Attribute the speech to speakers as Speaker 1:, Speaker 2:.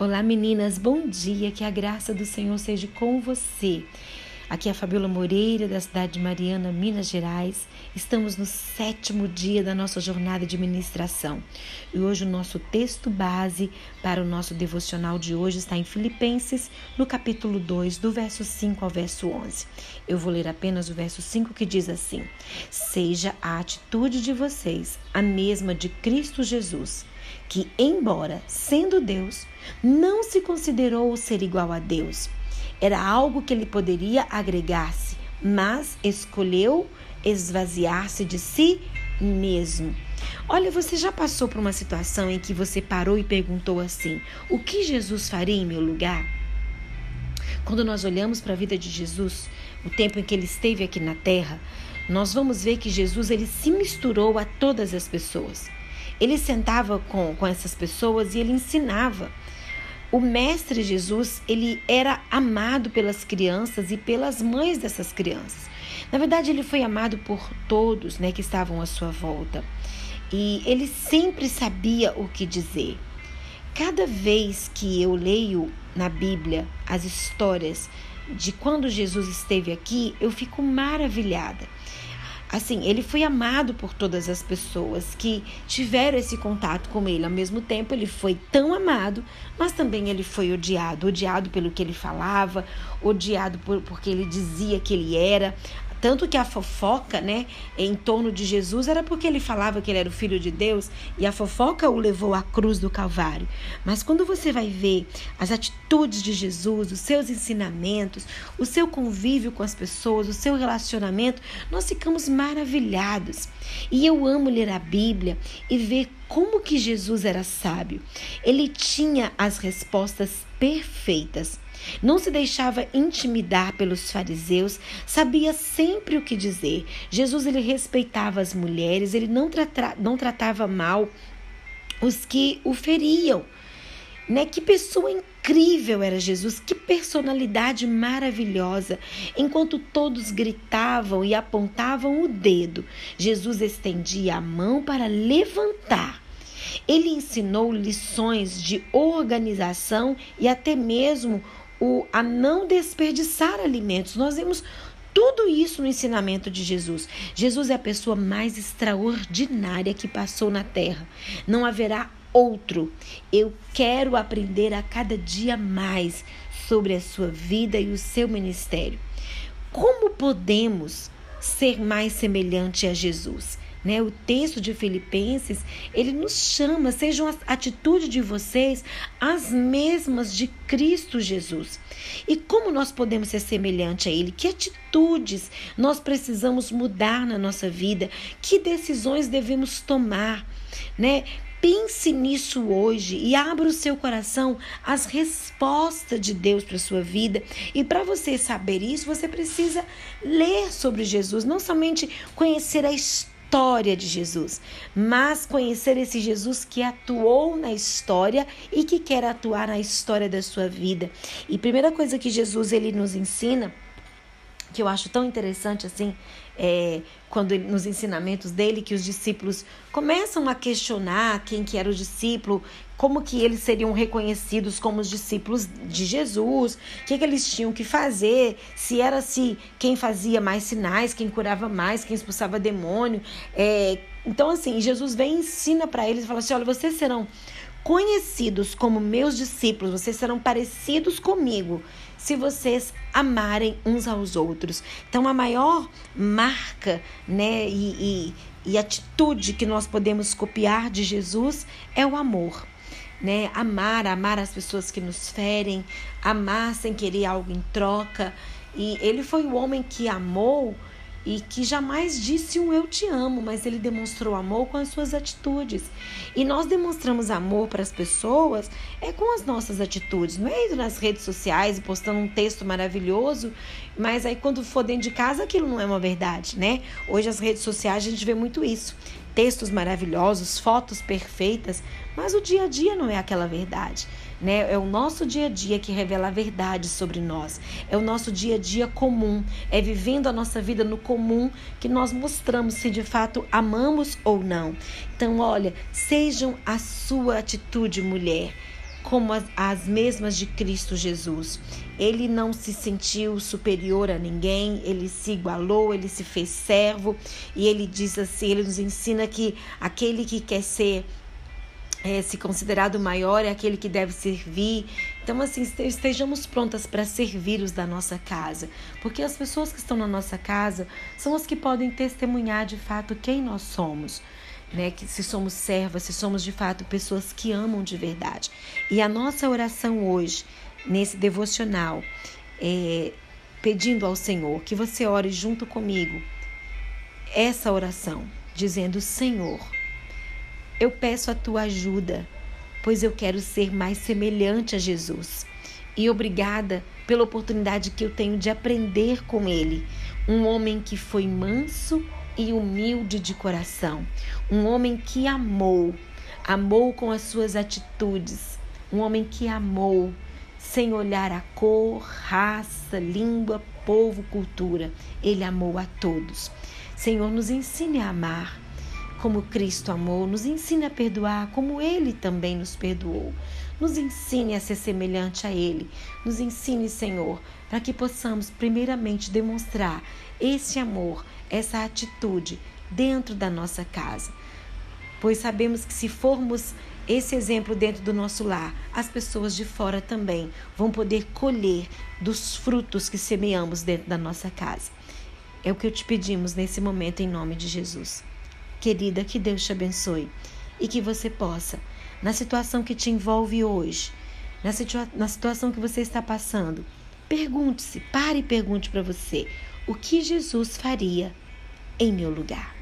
Speaker 1: Olá meninas, bom dia, que a graça do Senhor seja com você. Aqui é a Fabiola Moreira, da cidade de Mariana, Minas Gerais. Estamos no sétimo dia da nossa jornada de ministração. E hoje o nosso texto base para o nosso devocional de hoje está em Filipenses, no capítulo 2, do verso 5 ao verso 11. Eu vou ler apenas o verso 5 que diz assim: Seja a atitude de vocês a mesma de Cristo Jesus que, embora sendo Deus, não se considerou ser igual a Deus. Era algo que ele poderia agregar-se, mas escolheu esvaziar-se de si mesmo. Olha, você já passou por uma situação em que você parou e perguntou assim: o que Jesus faria em meu lugar? Quando nós olhamos para a vida de Jesus, o tempo em que ele esteve aqui na terra, nós vamos ver que Jesus ele se misturou a todas as pessoas. Ele sentava com, com essas pessoas e ele ensinava. O mestre Jesus, ele era amado pelas crianças e pelas mães dessas crianças. Na verdade, ele foi amado por todos, né, que estavam à sua volta. E ele sempre sabia o que dizer. Cada vez que eu leio na Bíblia as histórias de quando Jesus esteve aqui, eu fico maravilhada assim, ele foi amado por todas as pessoas que tiveram esse contato com ele. Ao mesmo tempo, ele foi tão amado, mas também ele foi odiado, odiado pelo que ele falava, odiado por, porque ele dizia que ele era, tanto que a fofoca, né, em torno de Jesus era porque ele falava que ele era o filho de Deus e a fofoca o levou à cruz do Calvário. Mas quando você vai ver as atitudes de Jesus, os seus ensinamentos, o seu convívio com as pessoas, o seu relacionamento, nós ficamos maravilhados. E eu amo ler a Bíblia e ver como que Jesus era sábio. Ele tinha as respostas perfeitas. Não se deixava intimidar pelos fariseus, sabia sempre o que dizer. Jesus ele respeitava as mulheres, ele não, trata, não tratava mal os que o feriam. Né? Que pessoa incrível era Jesus, que personalidade maravilhosa. Enquanto todos gritavam e apontavam o dedo, Jesus estendia a mão para levantar. Ele ensinou lições de organização e até mesmo o, a não desperdiçar alimentos. Nós vemos tudo isso no ensinamento de Jesus. Jesus é a pessoa mais extraordinária que passou na terra. Não haverá outro. Eu quero aprender a cada dia mais sobre a sua vida e o seu ministério. Como podemos ser mais semelhante a Jesus? Né? O texto de Filipenses, ele nos chama, sejam as atitudes de vocês as mesmas de Cristo Jesus. E como nós podemos ser semelhante a ele? Que atitudes nós precisamos mudar na nossa vida? Que decisões devemos tomar, né? Pense nisso hoje e abra o seu coração às respostas de Deus para a sua vida. E para você saber isso, você precisa ler sobre Jesus, não somente conhecer a história história de Jesus, mas conhecer esse Jesus que atuou na história e que quer atuar na história da sua vida. E primeira coisa que Jesus ele nos ensina que eu acho tão interessante assim, é, quando nos ensinamentos dele, que os discípulos começam a questionar quem que era o discípulo, como que eles seriam reconhecidos como os discípulos de Jesus, o que, que eles tinham que fazer, se era se quem fazia mais sinais, quem curava mais, quem expulsava demônio. É, então, assim, Jesus vem e ensina para eles, fala assim, olha, vocês serão conhecidos como meus discípulos, vocês serão parecidos comigo se vocês amarem uns aos outros. Então, a maior marca né, e, e, e atitude que nós podemos copiar de Jesus é o amor. Né? Amar, amar as pessoas que nos ferem, amar sem querer algo em troca. E ele foi o homem que amou e que jamais disse um eu te amo, mas ele demonstrou amor com as suas atitudes. E nós demonstramos amor para as pessoas é com as nossas atitudes, não é indo nas redes sociais e postando um texto maravilhoso, mas aí quando for dentro de casa aquilo não é uma verdade, né? Hoje as redes sociais a gente vê muito isso. Textos maravilhosos, fotos perfeitas, mas o dia a dia não é aquela verdade. Né? É o nosso dia a dia que revela a verdade sobre nós. É o nosso dia a dia comum. É vivendo a nossa vida no comum que nós mostramos se de fato amamos ou não. Então, olha, sejam a sua atitude, mulher como as, as mesmas de Cristo Jesus. Ele não se sentiu superior a ninguém, ele se igualou, ele se fez servo e ele diz assim, ele nos ensina que aquele que quer ser é, se considerado maior é aquele que deve servir. Então, assim, estejamos prontas para servir os da nossa casa, porque as pessoas que estão na nossa casa são as que podem testemunhar de fato quem nós somos. Né, que se somos servas, se somos de fato pessoas que amam de verdade. E a nossa oração hoje, nesse devocional, é, pedindo ao Senhor que você ore junto comigo essa oração, dizendo: Senhor, eu peço a tua ajuda, pois eu quero ser mais semelhante a Jesus. E obrigada pela oportunidade que eu tenho de aprender com ele, um homem que foi manso e humilde de coração, um homem que amou, amou com as suas atitudes, um homem que amou sem olhar a cor, raça, língua, povo, cultura. Ele amou a todos. Senhor, nos ensine a amar como Cristo amou, nos ensine a perdoar como Ele também nos perdoou. Nos ensine a ser semelhante a Ele. Nos ensine, Senhor, para que possamos, primeiramente, demonstrar esse amor, essa atitude dentro da nossa casa. Pois sabemos que se formos esse exemplo dentro do nosso lar, as pessoas de fora também vão poder colher dos frutos que semeamos dentro da nossa casa. É o que eu te pedimos nesse momento, em nome de Jesus. Querida, que Deus te abençoe e que você possa, na situação que te envolve hoje, na, situa na situação que você está passando, pergunte-se, pare e pergunte para você: o que Jesus faria em meu lugar?